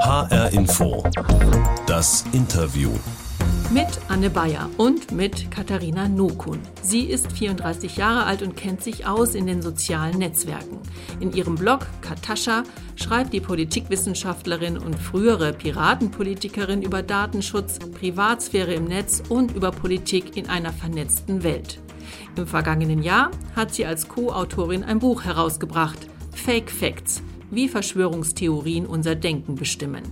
HR Info. Das Interview. Mit Anne Bayer und mit Katharina Nokun. Sie ist 34 Jahre alt und kennt sich aus in den sozialen Netzwerken. In ihrem Blog Katascha schreibt die Politikwissenschaftlerin und frühere Piratenpolitikerin über Datenschutz, Privatsphäre im Netz und über Politik in einer vernetzten Welt. Im vergangenen Jahr hat sie als Co-Autorin ein Buch herausgebracht, Fake Facts, wie Verschwörungstheorien unser Denken bestimmen.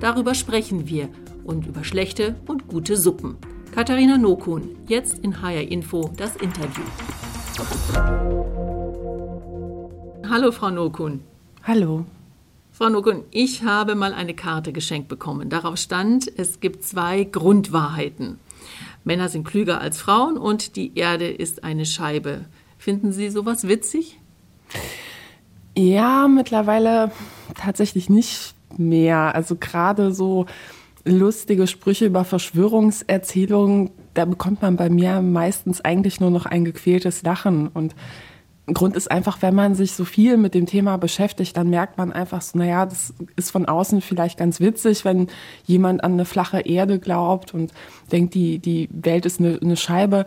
Darüber sprechen wir und über schlechte und gute Suppen. Katharina Nokun, jetzt in HR Info das Interview. Hallo, Frau Nokun. Hallo. Frau Nokun, ich habe mal eine Karte geschenkt bekommen. Darauf stand, es gibt zwei Grundwahrheiten. Männer sind klüger als Frauen und die Erde ist eine Scheibe. Finden Sie sowas witzig? Ja, mittlerweile tatsächlich nicht mehr. Also gerade so lustige Sprüche über Verschwörungserzählungen, da bekommt man bei mir meistens eigentlich nur noch ein gequältes Lachen. Und Grund ist einfach, wenn man sich so viel mit dem Thema beschäftigt, dann merkt man einfach so, naja, das ist von außen vielleicht ganz witzig, wenn jemand an eine flache Erde glaubt und denkt, die, die Welt ist eine, eine Scheibe.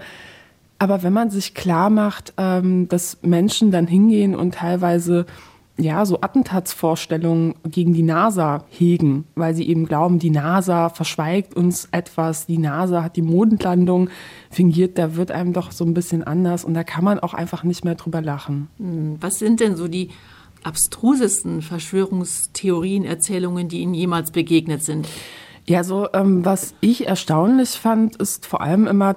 Aber wenn man sich klar macht, ähm, dass Menschen dann hingehen und teilweise ja, so Attentatsvorstellungen gegen die NASA hegen, weil sie eben glauben, die NASA verschweigt uns etwas, die NASA hat die Mondlandung fingiert, da wird einem doch so ein bisschen anders und da kann man auch einfach nicht mehr drüber lachen. Hm, was sind denn so die abstrusesten Verschwörungstheorien, Erzählungen, die Ihnen jemals begegnet sind? Ja, so ähm, was ich erstaunlich fand, ist vor allem immer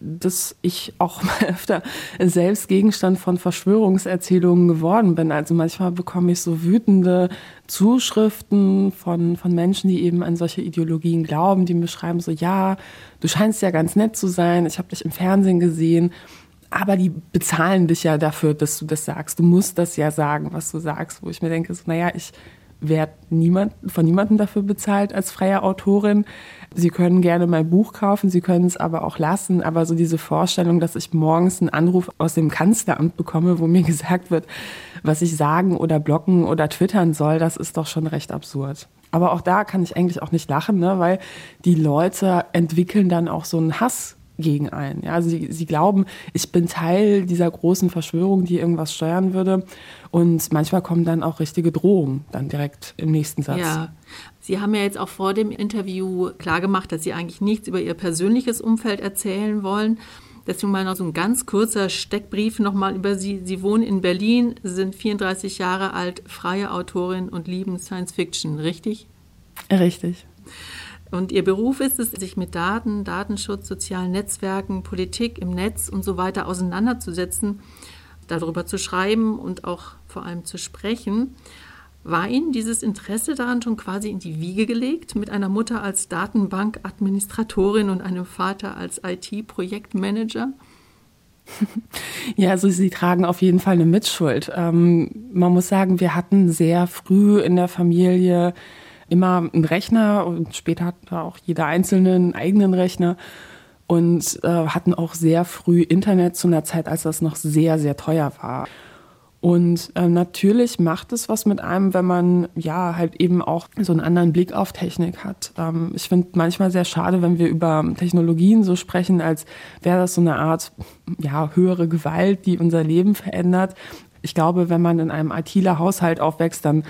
dass ich auch mal öfter selbst Gegenstand von Verschwörungserzählungen geworden bin. Also manchmal bekomme ich so wütende Zuschriften von, von Menschen, die eben an solche Ideologien glauben, die mir schreiben so, ja, du scheinst ja ganz nett zu sein, ich habe dich im Fernsehen gesehen, aber die bezahlen dich ja dafür, dass du das sagst. Du musst das ja sagen, was du sagst, wo ich mir denke, so, naja, ich werde niemand, von niemandem dafür bezahlt als freie Autorin. Sie können gerne mein Buch kaufen, Sie können es aber auch lassen. Aber so diese Vorstellung, dass ich morgens einen Anruf aus dem Kanzleramt bekomme, wo mir gesagt wird, was ich sagen oder blocken oder twittern soll, das ist doch schon recht absurd. Aber auch da kann ich eigentlich auch nicht lachen, ne? weil die Leute entwickeln dann auch so einen Hass gegen einen. Ja, also sie, sie glauben, ich bin Teil dieser großen Verschwörung, die irgendwas steuern würde. Und manchmal kommen dann auch richtige Drohungen dann direkt im nächsten Satz. Ja, Sie haben ja jetzt auch vor dem Interview klargemacht, dass Sie eigentlich nichts über Ihr persönliches Umfeld erzählen wollen. Deswegen mal noch so ein ganz kurzer Steckbrief nochmal über Sie. Sie wohnen in Berlin, sind 34 Jahre alt, freie Autorin und lieben Science Fiction, richtig? Richtig. Und Ihr Beruf ist es, sich mit Daten, Datenschutz, sozialen Netzwerken, Politik im Netz und so weiter auseinanderzusetzen, darüber zu schreiben und auch vor allem zu sprechen. War Ihnen dieses Interesse daran schon quasi in die Wiege gelegt, mit einer Mutter als Datenbankadministratorin und einem Vater als IT-Projektmanager? Ja, also Sie tragen auf jeden Fall eine Mitschuld. Ähm, man muss sagen, wir hatten sehr früh in der Familie immer einen Rechner und später hatte auch jeder Einzelne einen eigenen Rechner und äh, hatten auch sehr früh Internet zu einer Zeit, als das noch sehr, sehr teuer war. Und äh, natürlich macht es was mit einem, wenn man ja halt eben auch so einen anderen Blick auf Technik hat. Ähm, ich finde manchmal sehr schade, wenn wir über Technologien so sprechen, als wäre das so eine Art ja höhere Gewalt, die unser Leben verändert. Ich glaube, wenn man in einem ITler Haushalt aufwächst, dann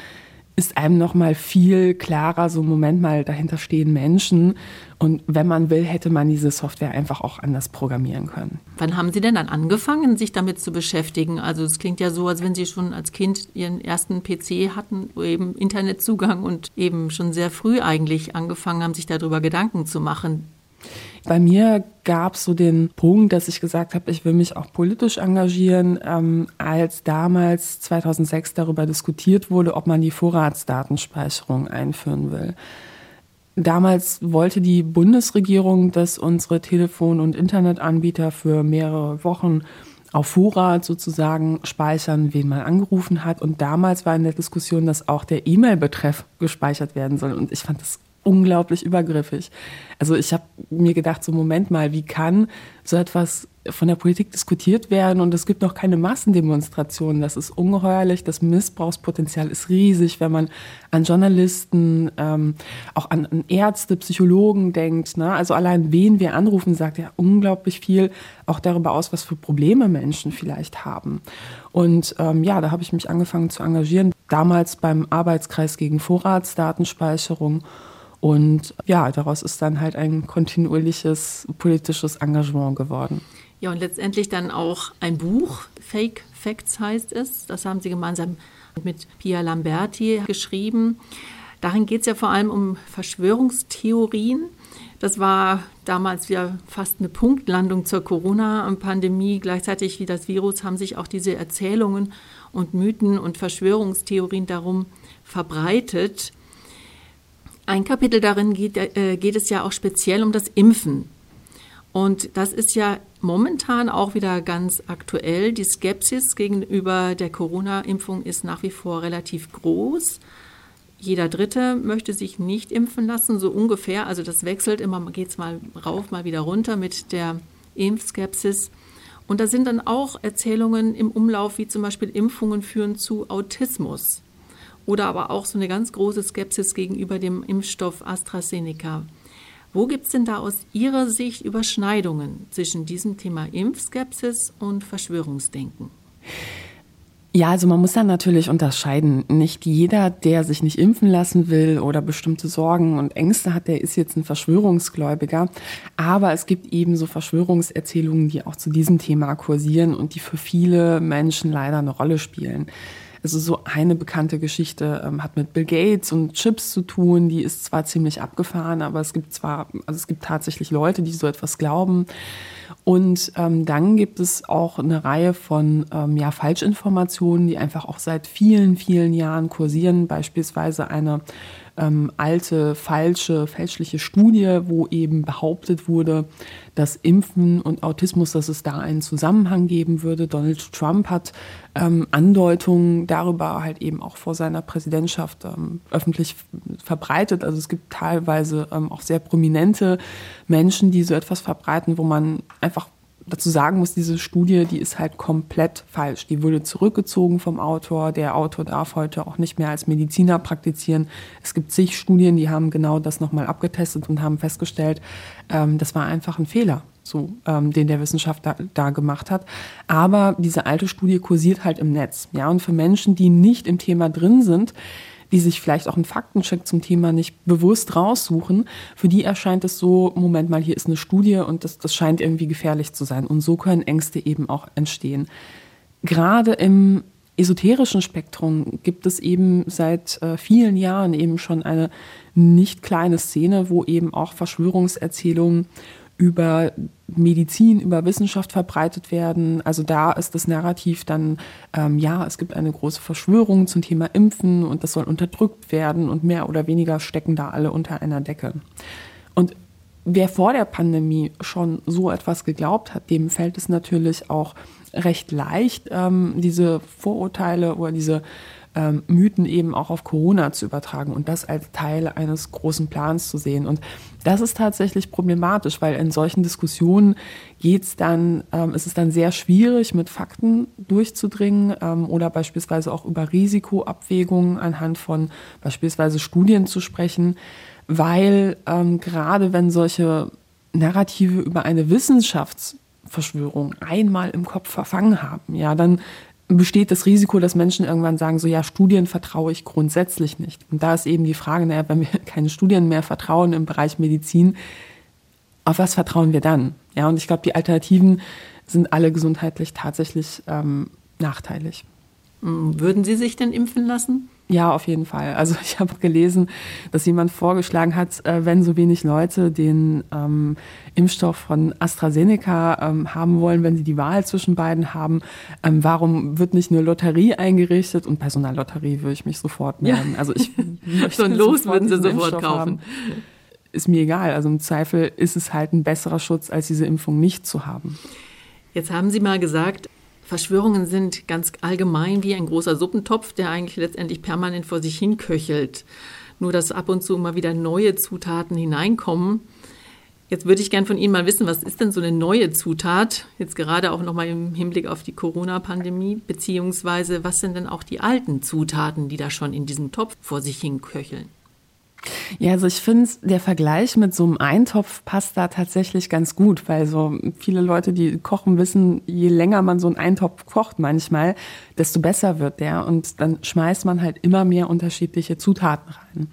ist einem noch mal viel klarer, so Moment mal, dahinter stehen Menschen. Und wenn man will, hätte man diese Software einfach auch anders programmieren können. Wann haben Sie denn dann angefangen, sich damit zu beschäftigen? Also es klingt ja so, als wenn Sie schon als Kind Ihren ersten PC hatten, eben Internetzugang und eben schon sehr früh eigentlich angefangen haben, sich darüber Gedanken zu machen. Bei mir gab es so den Punkt, dass ich gesagt habe, ich will mich auch politisch engagieren, ähm, als damals 2006 darüber diskutiert wurde, ob man die Vorratsdatenspeicherung einführen will. Damals wollte die Bundesregierung, dass unsere Telefon- und Internetanbieter für mehrere Wochen auf Vorrat sozusagen speichern, wen man angerufen hat. Und damals war in der Diskussion, dass auch der E-Mail-Betreff gespeichert werden soll. Und ich fand das unglaublich übergriffig. Also ich habe mir gedacht, so Moment mal, wie kann so etwas von der Politik diskutiert werden und es gibt noch keine Massendemonstrationen. Das ist ungeheuerlich. Das Missbrauchspotenzial ist riesig, wenn man an Journalisten, ähm, auch an, an, Ärzte, Psychologen denkt. Ne? Also allein wen wir anrufen, sagt ja unglaublich viel auch darüber aus, was für Probleme Menschen vielleicht haben. Und ähm, ja, da habe ich mich angefangen zu engagieren. Damals beim Arbeitskreis gegen Vorratsdatenspeicherung. Und ja, daraus ist dann halt ein kontinuierliches politisches Engagement geworden. Ja, und letztendlich dann auch ein Buch, Fake Facts heißt es. Das haben Sie gemeinsam mit Pia Lamberti geschrieben. Darin geht es ja vor allem um Verschwörungstheorien. Das war damals ja fast eine Punktlandung zur Corona-Pandemie. Gleichzeitig wie das Virus haben sich auch diese Erzählungen und Mythen und Verschwörungstheorien darum verbreitet. Ein Kapitel darin geht, äh, geht es ja auch speziell um das Impfen. Und das ist ja momentan auch wieder ganz aktuell. Die Skepsis gegenüber der Corona-Impfung ist nach wie vor relativ groß. Jeder Dritte möchte sich nicht impfen lassen, so ungefähr. Also das wechselt immer, geht es mal rauf, mal wieder runter mit der Impfskepsis. Und da sind dann auch Erzählungen im Umlauf, wie zum Beispiel Impfungen führen zu Autismus. Oder aber auch so eine ganz große Skepsis gegenüber dem Impfstoff AstraZeneca. Wo gibt es denn da aus Ihrer Sicht Überschneidungen zwischen diesem Thema Impfskepsis und Verschwörungsdenken? Ja, also man muss dann natürlich unterscheiden. Nicht jeder, der sich nicht impfen lassen will oder bestimmte Sorgen und Ängste hat, der ist jetzt ein Verschwörungsgläubiger. Aber es gibt eben so Verschwörungserzählungen, die auch zu diesem Thema kursieren und die für viele Menschen leider eine Rolle spielen. Also so eine bekannte Geschichte ähm, hat mit Bill Gates und Chips zu tun. Die ist zwar ziemlich abgefahren, aber es gibt zwar, also es gibt tatsächlich Leute, die so etwas glauben. Und ähm, dann gibt es auch eine Reihe von ähm, ja, Falschinformationen, die einfach auch seit vielen, vielen Jahren kursieren. Beispielsweise eine ähm, alte, falsche, fälschliche Studie, wo eben behauptet wurde, dass Impfen und Autismus, dass es da einen Zusammenhang geben würde. Donald Trump hat ähm, Andeutungen darüber halt eben auch vor seiner Präsidentschaft ähm, öffentlich verbreitet. Also es gibt teilweise ähm, auch sehr prominente Menschen, die so etwas verbreiten, wo man einfach dazu sagen muss, diese Studie, die ist halt komplett falsch. Die wurde zurückgezogen vom Autor. Der Autor darf heute auch nicht mehr als Mediziner praktizieren. Es gibt zig Studien, die haben genau das nochmal abgetestet und haben festgestellt, ähm, das war einfach ein Fehler, so, ähm, den der Wissenschaftler da gemacht hat. Aber diese alte Studie kursiert halt im Netz. Ja, und für Menschen, die nicht im Thema drin sind, die sich vielleicht auch einen Faktencheck zum Thema nicht bewusst raussuchen, für die erscheint es so, Moment mal, hier ist eine Studie und das, das scheint irgendwie gefährlich zu sein. Und so können Ängste eben auch entstehen. Gerade im esoterischen Spektrum gibt es eben seit äh, vielen Jahren eben schon eine nicht kleine Szene, wo eben auch Verschwörungserzählungen über Medizin, über Wissenschaft verbreitet werden. Also da ist das Narrativ dann, ähm, ja, es gibt eine große Verschwörung zum Thema Impfen und das soll unterdrückt werden und mehr oder weniger stecken da alle unter einer Decke. Und wer vor der Pandemie schon so etwas geglaubt hat, dem fällt es natürlich auch recht leicht, ähm, diese Vorurteile oder diese ähm, Mythen eben auch auf Corona zu übertragen und das als Teil eines großen Plans zu sehen. Und das ist tatsächlich problematisch, weil in solchen Diskussionen geht's dann, ähm, ist es dann sehr schwierig, mit Fakten durchzudringen ähm, oder beispielsweise auch über Risikoabwägungen anhand von beispielsweise Studien zu sprechen, weil ähm, gerade wenn solche Narrative über eine Wissenschaftsverschwörung einmal im Kopf verfangen haben, ja, dann besteht das Risiko, dass Menschen irgendwann sagen, so ja, Studien vertraue ich grundsätzlich nicht. Und da ist eben die Frage, naja, wenn wir keine Studien mehr vertrauen im Bereich Medizin, auf was vertrauen wir dann? Ja, und ich glaube, die Alternativen sind alle gesundheitlich tatsächlich ähm, nachteilig. Hm, würden Sie sich denn impfen lassen? Ja, auf jeden Fall. Also ich habe gelesen, dass jemand vorgeschlagen hat, äh, wenn so wenig Leute den ähm, Impfstoff von AstraZeneca ähm, haben wollen, wenn sie die Wahl zwischen beiden haben, ähm, warum wird nicht eine Lotterie eingerichtet? Und Personallotterie würde ich mich sofort melden. Ja. Also ich so ein Los würden Sie sofort kaufen. Haben. Ist mir egal. Also im Zweifel ist es halt ein besserer Schutz, als diese Impfung nicht zu haben. Jetzt haben Sie mal gesagt, Verschwörungen sind ganz allgemein wie ein großer Suppentopf, der eigentlich letztendlich permanent vor sich hin köchelt. nur dass ab und zu immer wieder neue Zutaten hineinkommen. Jetzt würde ich gern von Ihnen mal wissen, was ist denn so eine neue Zutat, jetzt gerade auch nochmal im Hinblick auf die Corona-Pandemie, beziehungsweise was sind denn auch die alten Zutaten, die da schon in diesem Topf vor sich hin köcheln? Ja, also ich finde, der Vergleich mit so einem Eintopf passt da tatsächlich ganz gut, weil so viele Leute, die kochen, wissen, je länger man so einen Eintopf kocht manchmal, desto besser wird der und dann schmeißt man halt immer mehr unterschiedliche Zutaten rein.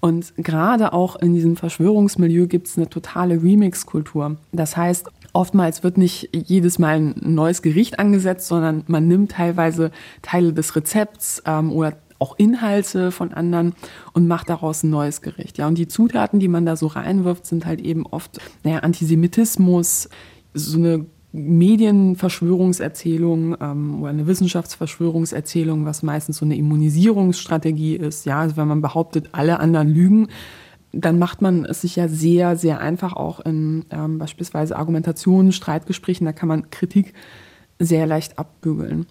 Und gerade auch in diesem Verschwörungsmilieu gibt es eine totale Remix-Kultur. Das heißt, oftmals wird nicht jedes Mal ein neues Gericht angesetzt, sondern man nimmt teilweise Teile des Rezepts ähm, oder auch Inhalte von anderen und macht daraus ein neues Gericht. Ja, und die Zutaten, die man da so reinwirft, sind halt eben oft naja, Antisemitismus, so eine Medienverschwörungserzählung ähm, oder eine Wissenschaftsverschwörungserzählung, was meistens so eine Immunisierungsstrategie ist. Ja, also wenn man behauptet, alle anderen lügen, dann macht man es sich ja sehr, sehr einfach auch in ähm, beispielsweise Argumentationen, Streitgesprächen, da kann man Kritik sehr leicht abbügeln.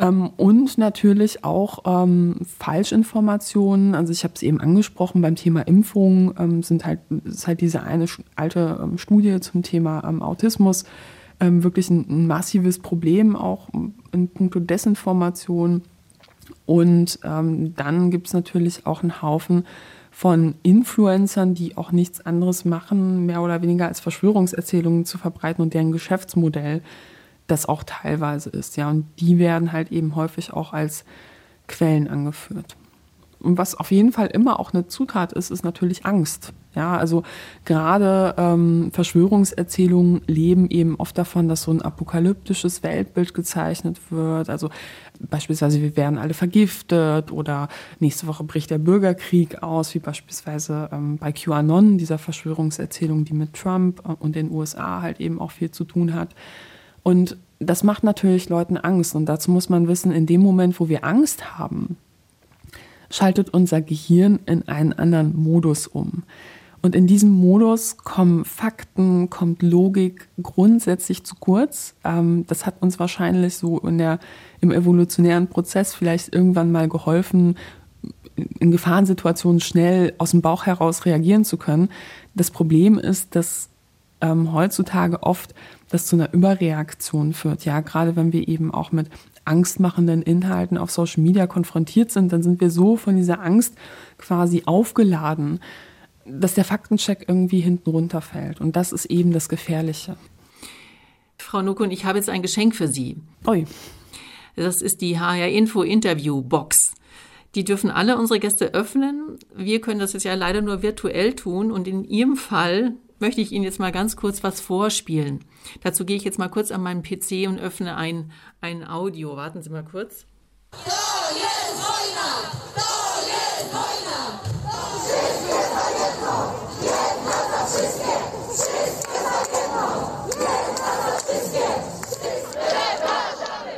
Ähm, und natürlich auch ähm, Falschinformationen. Also ich habe es eben angesprochen beim Thema Impfung ähm, sind halt ist halt diese eine alte ähm, Studie zum Thema ähm, Autismus ähm, wirklich ein, ein, massives Problem auch in puncto Desinformation. Und dann gibt es natürlich auch einen Haufen von Influencern, die auch nichts anderes machen, mehr oder weniger als Verschwörungserzählungen zu verbreiten und deren Geschäftsmodell das auch teilweise ist. Ja, und die werden halt eben häufig auch als Quellen angeführt. Und was auf jeden Fall immer auch eine Zutat ist, ist natürlich Angst. Ja, also gerade ähm, Verschwörungserzählungen leben eben oft davon, dass so ein apokalyptisches Weltbild gezeichnet wird. Also beispielsweise, wir werden alle vergiftet oder nächste Woche bricht der Bürgerkrieg aus, wie beispielsweise ähm, bei QAnon, dieser Verschwörungserzählung, die mit Trump und den USA halt eben auch viel zu tun hat. Und das macht natürlich Leuten Angst. Und dazu muss man wissen, in dem Moment, wo wir Angst haben, schaltet unser Gehirn in einen anderen Modus um. Und in diesem Modus kommen Fakten, kommt Logik grundsätzlich zu kurz. Ähm, das hat uns wahrscheinlich so in der, im evolutionären Prozess vielleicht irgendwann mal geholfen, in Gefahrensituationen schnell aus dem Bauch heraus reagieren zu können. Das Problem ist, dass ähm, heutzutage oft das zu einer Überreaktion führt. Ja, gerade wenn wir eben auch mit angstmachenden Inhalten auf Social Media konfrontiert sind, dann sind wir so von dieser Angst quasi aufgeladen, dass der Faktencheck irgendwie hinten runterfällt. Und das ist eben das Gefährliche. Frau Nukun, ich habe jetzt ein Geschenk für Sie. Oi. Das ist die HR Info Interview Box. Die dürfen alle unsere Gäste öffnen. Wir können das jetzt ja leider nur virtuell tun. Und in Ihrem Fall möchte ich Ihnen jetzt mal ganz kurz was vorspielen. Dazu gehe ich jetzt mal kurz an meinen PC und öffne ein, ein Audio. Warten Sie mal kurz.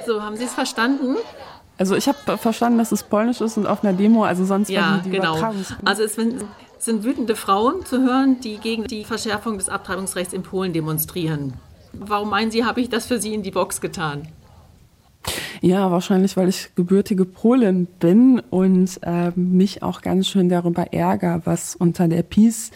So, haben Sie es verstanden? Also ich habe verstanden, dass es polnisch ist und auf einer Demo, also sonst ja, war die, die genau. Also es sind, wütende Frauen zu hören, die gegen die Verschärfung des Abtreibungsrechts in Polen demonstrieren. Warum meinen Sie, habe ich das für Sie in die Box getan? Ja, wahrscheinlich, weil ich gebürtige Polin bin und äh, mich auch ganz schön darüber ärgere, was unter der Peace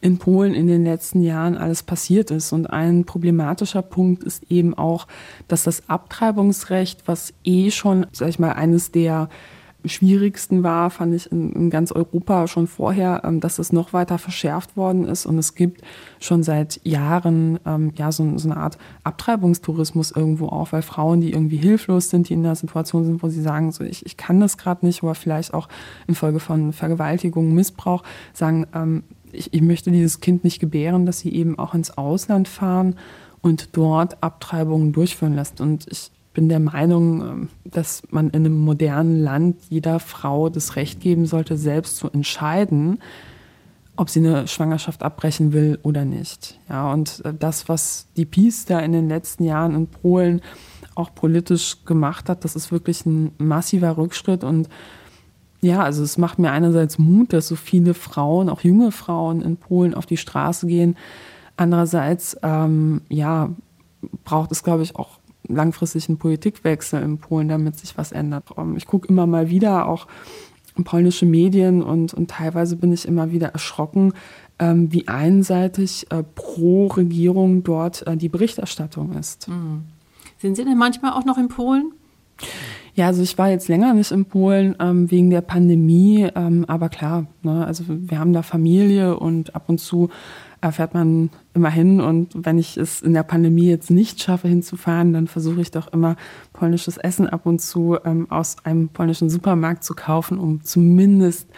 in Polen in den letzten Jahren alles passiert ist. Und ein problematischer Punkt ist eben auch, dass das Abtreibungsrecht, was eh schon, sag ich mal, eines der schwierigsten war, fand ich in, in ganz Europa schon vorher, ähm, dass es noch weiter verschärft worden ist. Und es gibt schon seit Jahren ähm, ja so, so, eine Art Abtreibungstourismus irgendwo auch, weil Frauen, die irgendwie hilflos sind, die in einer Situation sind, wo sie sagen, so ich, ich kann das gerade nicht, oder vielleicht auch infolge von Vergewaltigung, Missbrauch, sagen, ähm, ich, ich möchte dieses Kind nicht gebären, dass sie eben auch ins Ausland fahren und dort Abtreibungen durchführen lässt. Und ich bin der Meinung, ähm, dass man in einem modernen Land jeder Frau das Recht geben sollte, selbst zu entscheiden, ob sie eine Schwangerschaft abbrechen will oder nicht. Ja, und äh, das, was die Peace da in den letzten Jahren in Polen auch politisch gemacht hat, das ist wirklich ein massiver Rückschritt und ja, also es macht mir einerseits Mut, dass so viele Frauen, auch junge Frauen in Polen auf die Straße gehen. Andererseits, ähm, ja, braucht es, glaube ich, auch langfristig einen Politikwechsel in Polen, damit sich was ändert. Ähm, ich gucke immer mal wieder auch polnische Medien und, und teilweise bin ich immer wieder erschrocken, ähm, wie einseitig äh, pro Regierung dort äh, die Berichterstattung ist. Mhm. Sind Sie denn manchmal auch noch in Polen? Ja, also ich war jetzt länger nicht in Polen ähm, wegen der Pandemie, ähm, aber klar, ne, also wir haben da Familie und ab und zu erfährt man immer hin. Und wenn ich es in der Pandemie jetzt nicht schaffe, hinzufahren, dann versuche ich doch immer polnisches Essen ab und zu ähm, aus einem polnischen Supermarkt zu kaufen, um zumindest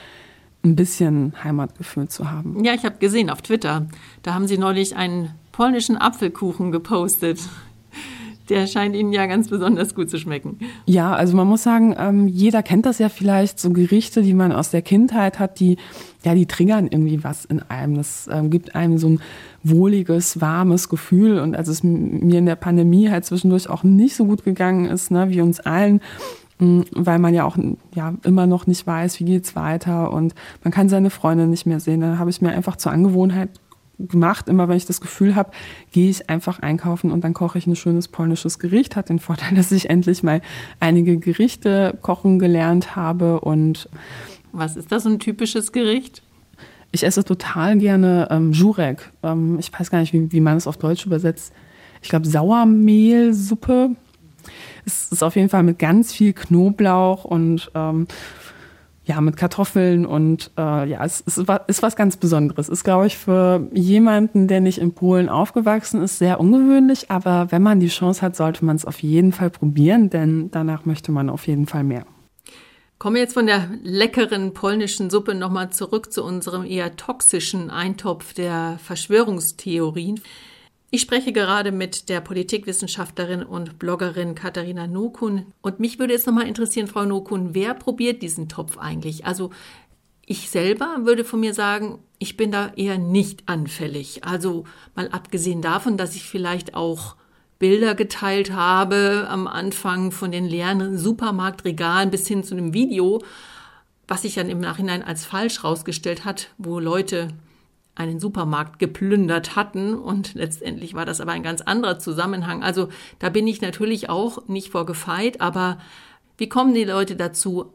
ein bisschen Heimatgefühl zu haben. Ja, ich habe gesehen auf Twitter, da haben Sie neulich einen polnischen Apfelkuchen gepostet. Der scheint Ihnen ja ganz besonders gut zu schmecken. Ja, also man muss sagen, ähm, jeder kennt das ja vielleicht, so Gerichte, die man aus der Kindheit hat, die, ja, die triggern irgendwie was in einem. Das ähm, gibt einem so ein wohliges, warmes Gefühl. Und als es mir in der Pandemie halt zwischendurch auch nicht so gut gegangen ist, ne, wie uns allen, weil man ja auch ja, immer noch nicht weiß, wie geht's weiter und man kann seine Freunde nicht mehr sehen. Dann habe ich mir einfach zur Angewohnheit gemacht. Immer wenn ich das Gefühl habe, gehe ich einfach einkaufen und dann koche ich ein schönes polnisches Gericht. Hat den Vorteil, dass ich endlich mal einige Gerichte kochen gelernt habe. Und was ist das, so ein typisches Gericht? Ich esse total gerne ähm, Jurek. Ähm, ich weiß gar nicht, wie, wie man es auf Deutsch übersetzt. Ich glaube, Sauermehlsuppe. Es ist auf jeden Fall mit ganz viel Knoblauch und ähm, ja, mit Kartoffeln und äh, ja, es, es ist was ganz Besonderes. Ist, glaube ich, für jemanden, der nicht in Polen aufgewachsen ist, sehr ungewöhnlich. Aber wenn man die Chance hat, sollte man es auf jeden Fall probieren, denn danach möchte man auf jeden Fall mehr. Kommen wir jetzt von der leckeren polnischen Suppe nochmal zurück zu unserem eher toxischen Eintopf der Verschwörungstheorien. Ich spreche gerade mit der Politikwissenschaftlerin und Bloggerin Katharina Nokun. Und mich würde jetzt nochmal interessieren, Frau Nokun, wer probiert diesen Topf eigentlich? Also ich selber würde von mir sagen, ich bin da eher nicht anfällig. Also mal abgesehen davon, dass ich vielleicht auch Bilder geteilt habe am Anfang von den leeren Supermarktregalen bis hin zu einem Video, was sich dann im Nachhinein als falsch rausgestellt hat, wo Leute einen Supermarkt geplündert hatten und letztendlich war das aber ein ganz anderer Zusammenhang. Also da bin ich natürlich auch nicht vorgefeit, aber wie kommen die Leute dazu,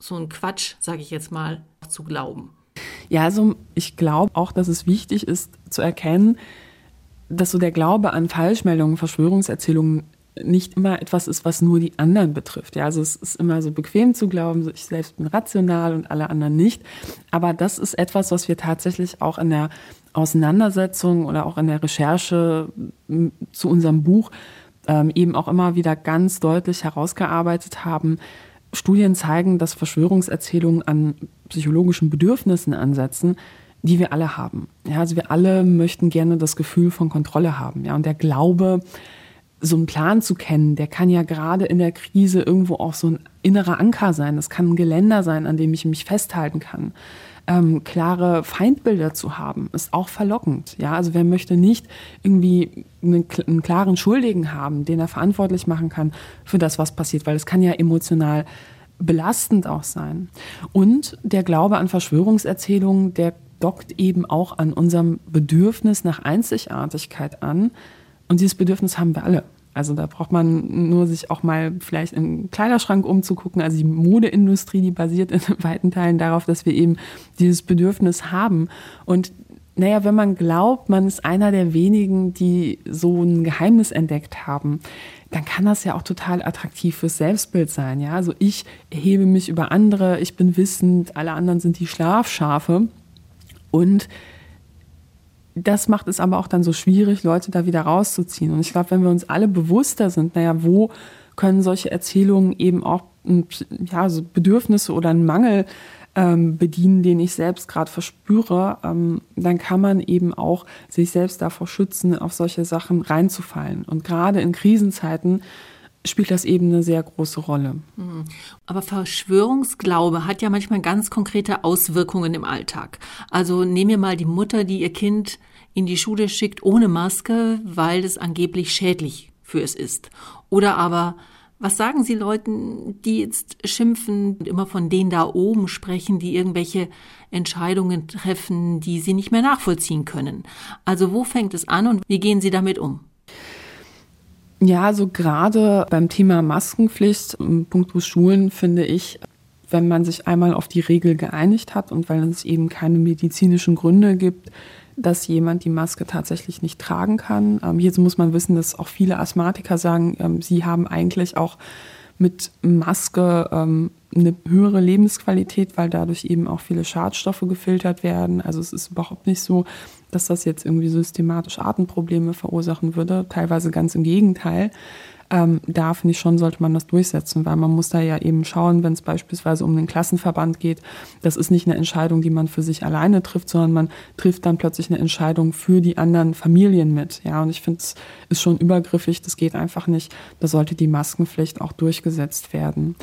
so einen Quatsch, sage ich jetzt mal, zu glauben? Ja, also ich glaube auch, dass es wichtig ist zu erkennen, dass so der Glaube an Falschmeldungen, Verschwörungserzählungen nicht immer etwas ist, was nur die anderen betrifft. Ja, also es ist immer so bequem zu glauben, ich selbst bin rational und alle anderen nicht. Aber das ist etwas, was wir tatsächlich auch in der Auseinandersetzung oder auch in der Recherche zu unserem Buch ähm, eben auch immer wieder ganz deutlich herausgearbeitet haben. Studien zeigen, dass Verschwörungserzählungen an psychologischen Bedürfnissen ansetzen, die wir alle haben. Ja, also wir alle möchten gerne das Gefühl von Kontrolle haben. Ja, und der Glaube, so einen Plan zu kennen, der kann ja gerade in der Krise irgendwo auch so ein innerer Anker sein. Das kann ein Geländer sein, an dem ich mich festhalten kann. Ähm, klare Feindbilder zu haben, ist auch verlockend. Ja, also wer möchte nicht irgendwie einen, einen, klaren Schuldigen haben, den er verantwortlich machen kann für das, was passiert, weil es kann ja emotional belastend auch sein. Und der Glaube an Verschwörungserzählungen, der dockt eben auch an unserem Bedürfnis nach Einzigartigkeit an, und dieses Bedürfnis haben wir alle. Also da braucht man nur sich auch mal vielleicht im Kleiderschrank umzugucken. Also die Modeindustrie, die basiert in weiten Teilen darauf, dass wir eben dieses Bedürfnis haben. Und naja, wenn man glaubt, man ist einer der wenigen, die so ein Geheimnis entdeckt haben, dann kann das ja auch total attraktiv fürs Selbstbild sein. Ja, also ich erhebe mich über andere, ich bin wissend, alle anderen sind die Schlafschafe. Und das macht es aber auch dann so schwierig, Leute da wieder rauszuziehen. Und ich glaube, wenn wir uns alle bewusster sind, naja, wo können solche Erzählungen eben auch ja, so Bedürfnisse oder einen Mangel ähm, bedienen, den ich selbst gerade verspüre, ähm, dann kann man eben auch sich selbst davor schützen, auf solche Sachen reinzufallen. Und gerade in Krisenzeiten spielt das eben eine sehr große Rolle. Mhm. Aber Verschwörungsglaube hat ja manchmal ganz konkrete Auswirkungen im Alltag. Also nehmen wir mal die Mutter, die ihr Kind in die Schule schickt ohne Maske, weil es angeblich schädlich für es ist. Oder aber, was sagen Sie Leuten, die jetzt schimpfen und immer von denen da oben sprechen, die irgendwelche Entscheidungen treffen, die sie nicht mehr nachvollziehen können? Also wo fängt es an und wie gehen Sie damit um? Ja, so gerade beim Thema Maskenpflicht, punktus Schulen, finde ich, wenn man sich einmal auf die Regel geeinigt hat und weil es eben keine medizinischen Gründe gibt, dass jemand die Maske tatsächlich nicht tragen kann. Ähm, hierzu muss man wissen, dass auch viele Asthmatiker sagen, ähm, sie haben eigentlich auch mit Maske ähm, eine höhere Lebensqualität, weil dadurch eben auch viele Schadstoffe gefiltert werden. Also es ist überhaupt nicht so, dass das jetzt irgendwie systematisch Atemprobleme verursachen würde. Teilweise ganz im Gegenteil ähm, da finde ich schon, sollte man das durchsetzen, weil man muss da ja eben schauen, wenn es beispielsweise um den Klassenverband geht, das ist nicht eine Entscheidung, die man für sich alleine trifft, sondern man trifft dann plötzlich eine Entscheidung für die anderen Familien mit. Ja, und ich finde, es ist schon übergriffig, das geht einfach nicht. Da sollte die Maskenpflicht auch durchgesetzt werden.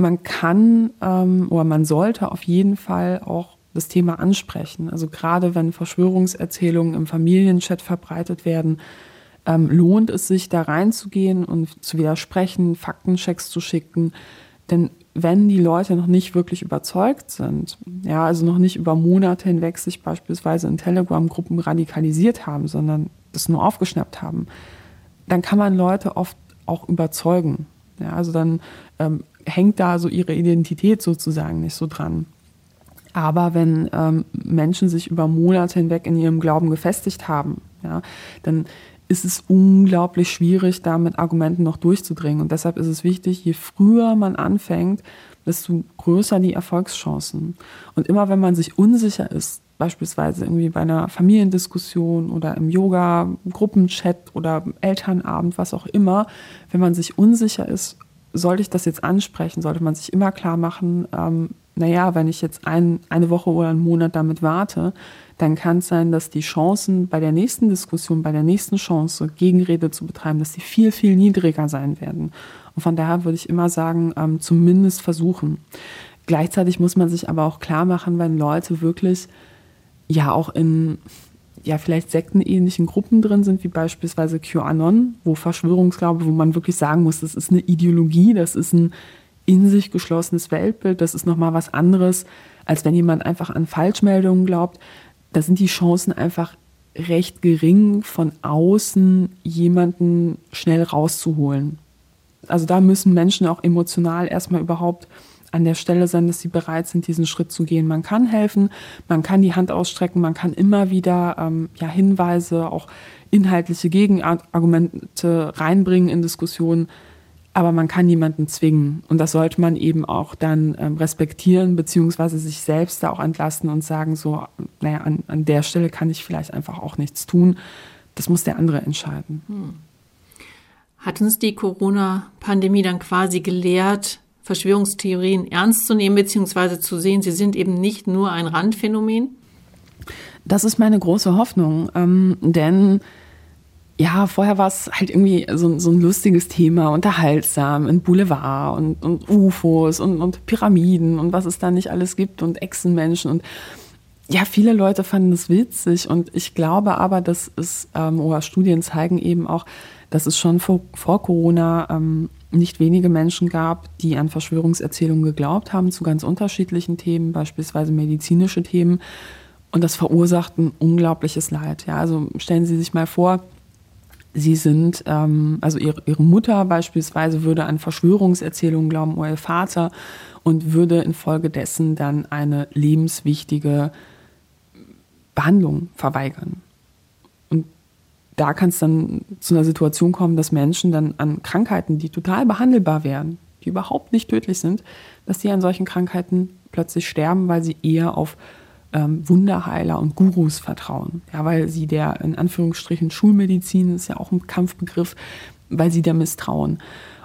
Man kann ähm, oder man sollte auf jeden Fall auch das Thema ansprechen. Also gerade wenn Verschwörungserzählungen im Familienchat verbreitet werden, ähm, lohnt es sich, da reinzugehen und zu widersprechen, Faktenchecks zu schicken. Denn wenn die Leute noch nicht wirklich überzeugt sind, ja, also noch nicht über Monate hinweg sich beispielsweise in Telegram-Gruppen radikalisiert haben, sondern das nur aufgeschnappt haben, dann kann man Leute oft auch überzeugen. Ja, also dann ähm, hängt da so ihre Identität sozusagen nicht so dran. Aber wenn ähm, Menschen sich über Monate hinweg in ihrem Glauben gefestigt haben, ja, dann ist es unglaublich schwierig, da mit Argumenten noch durchzudringen. Und deshalb ist es wichtig, je früher man anfängt, desto größer die Erfolgschancen. Und immer wenn man sich unsicher ist, beispielsweise irgendwie bei einer Familiendiskussion oder im Yoga-Gruppenchat oder Elternabend, was auch immer, wenn man sich unsicher ist, sollte ich das jetzt ansprechen, sollte man sich immer klar machen, ähm, naja, wenn ich jetzt ein, eine Woche oder einen Monat damit warte, dann kann es sein, dass die Chancen bei der nächsten Diskussion, bei der nächsten Chance, Gegenrede zu betreiben, dass die viel, viel niedriger sein werden. Und von daher würde ich immer sagen, ähm, zumindest versuchen. Gleichzeitig muss man sich aber auch klar machen, wenn Leute wirklich ja auch in ja vielleicht sektenähnlichen Gruppen drin sind, wie beispielsweise QAnon, wo Verschwörungsglaube, wo man wirklich sagen muss, das ist eine Ideologie, das ist ein in sich geschlossenes Weltbild, das ist nochmal was anderes, als wenn jemand einfach an Falschmeldungen glaubt. Da sind die Chancen einfach recht gering, von außen jemanden schnell rauszuholen. Also da müssen Menschen auch emotional erstmal überhaupt an der Stelle sein, dass sie bereit sind, diesen Schritt zu gehen. Man kann helfen, man kann die Hand ausstrecken, man kann immer wieder ähm, ja, Hinweise, auch inhaltliche Gegenargumente reinbringen in Diskussionen aber man kann niemanden zwingen. Und das sollte man eben auch dann ähm, respektieren, beziehungsweise sich selbst da auch entlasten und sagen, so, naja, an, an der Stelle kann ich vielleicht einfach auch nichts tun. Das muss der andere entscheiden. Hm. Hat uns die Corona-Pandemie dann quasi gelehrt, Verschwörungstheorien ernst zu nehmen, beziehungsweise zu sehen, sie sind eben nicht nur ein Randphänomen? Das ist meine große Hoffnung, ähm, denn ja, vorher war es halt irgendwie so, so ein lustiges Thema, unterhaltsam, ein Boulevard und, und UFOs und, und Pyramiden und was es da nicht alles gibt und Echsenmenschen und ja, viele Leute fanden es witzig und ich glaube aber, dass es, ähm, oder Studien zeigen eben auch, dass es schon vor, vor Corona ähm, nicht wenige Menschen gab, die an Verschwörungserzählungen geglaubt haben zu ganz unterschiedlichen Themen, beispielsweise medizinische Themen. Und das verursacht ein unglaubliches Leid. Ja, also stellen Sie sich mal vor, Sie sind, ähm, also ihre, ihre Mutter beispielsweise würde an Verschwörungserzählungen glauben oder ihr Vater und würde infolgedessen dann eine lebenswichtige Behandlung verweigern. Da kann es dann zu einer Situation kommen, dass Menschen dann an Krankheiten, die total behandelbar wären, die überhaupt nicht tödlich sind, dass die an solchen Krankheiten plötzlich sterben, weil sie eher auf ähm, Wunderheiler und Gurus vertrauen. Ja, weil sie der in Anführungsstrichen Schulmedizin ist ja auch ein Kampfbegriff, weil sie der misstrauen.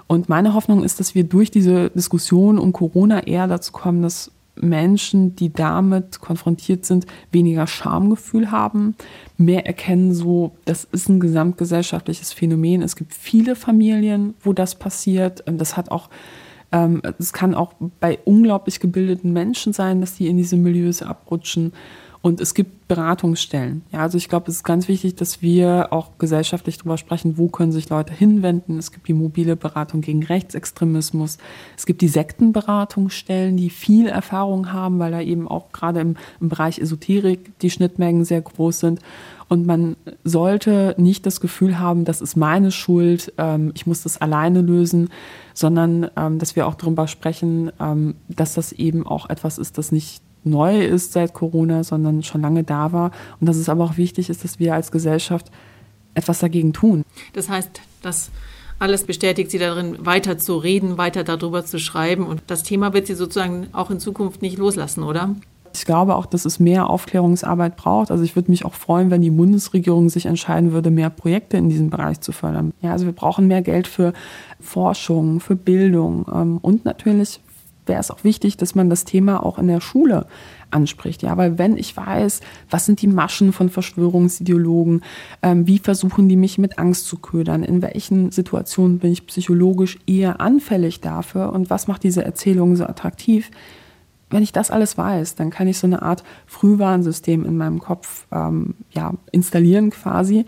Und meine Hoffnung ist, dass wir durch diese Diskussion um Corona eher dazu kommen, dass Menschen, die damit konfrontiert sind, weniger Schamgefühl haben, mehr erkennen, so, das ist ein gesamtgesellschaftliches Phänomen. Es gibt viele Familien, wo das passiert. Das hat auch ähm, es kann auch bei unglaublich gebildeten Menschen sein, dass die in diese Milieus abrutschen. Und es gibt Beratungsstellen. Ja, also ich glaube, es ist ganz wichtig, dass wir auch gesellschaftlich darüber sprechen, wo können sich Leute hinwenden. Es gibt die mobile Beratung gegen Rechtsextremismus. Es gibt die Sektenberatungsstellen, die viel Erfahrung haben, weil da eben auch gerade im, im Bereich Esoterik die Schnittmengen sehr groß sind. Und man sollte nicht das Gefühl haben, das ist meine Schuld, ähm, ich muss das alleine lösen, sondern ähm, dass wir auch darüber sprechen, ähm, dass das eben auch etwas ist, das nicht neu ist seit Corona, sondern schon lange da war. Und dass es aber auch wichtig ist, dass wir als Gesellschaft etwas dagegen tun. Das heißt, das alles bestätigt sie darin, weiter zu reden, weiter darüber zu schreiben. Und das Thema wird sie sozusagen auch in Zukunft nicht loslassen, oder? Ich glaube auch, dass es mehr Aufklärungsarbeit braucht. Also ich würde mich auch freuen, wenn die Bundesregierung sich entscheiden würde, mehr Projekte in diesem Bereich zu fördern. Ja, also wir brauchen mehr Geld für Forschung, für Bildung ähm, und natürlich wäre es auch wichtig, dass man das Thema auch in der Schule anspricht. Ja, weil wenn ich weiß, was sind die Maschen von Verschwörungsideologen, ähm, wie versuchen die mich mit Angst zu ködern, in welchen Situationen bin ich psychologisch eher anfällig dafür und was macht diese Erzählung so attraktiv, wenn ich das alles weiß, dann kann ich so eine Art Frühwarnsystem in meinem Kopf ähm, ja, installieren quasi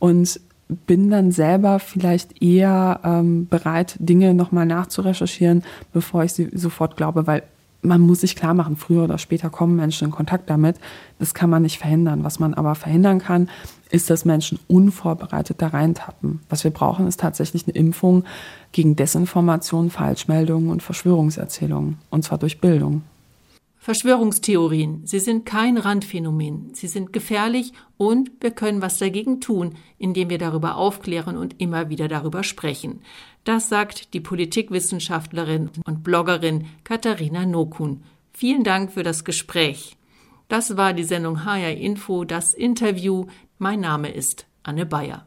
und bin dann selber vielleicht eher ähm, bereit, Dinge nochmal nachzurecherchieren, bevor ich sie sofort glaube, weil man muss sich klar machen, früher oder später kommen Menschen in Kontakt damit. Das kann man nicht verhindern. Was man aber verhindern kann, ist, dass Menschen unvorbereitet da reintappen. Was wir brauchen, ist tatsächlich eine Impfung gegen Desinformation, Falschmeldungen und Verschwörungserzählungen. Und zwar durch Bildung. Verschwörungstheorien, sie sind kein Randphänomen, sie sind gefährlich und wir können was dagegen tun, indem wir darüber aufklären und immer wieder darüber sprechen. Das sagt die Politikwissenschaftlerin und Bloggerin Katharina Nokun. Vielen Dank für das Gespräch. Das war die Sendung HR Info, das Interview. Mein Name ist Anne Bayer.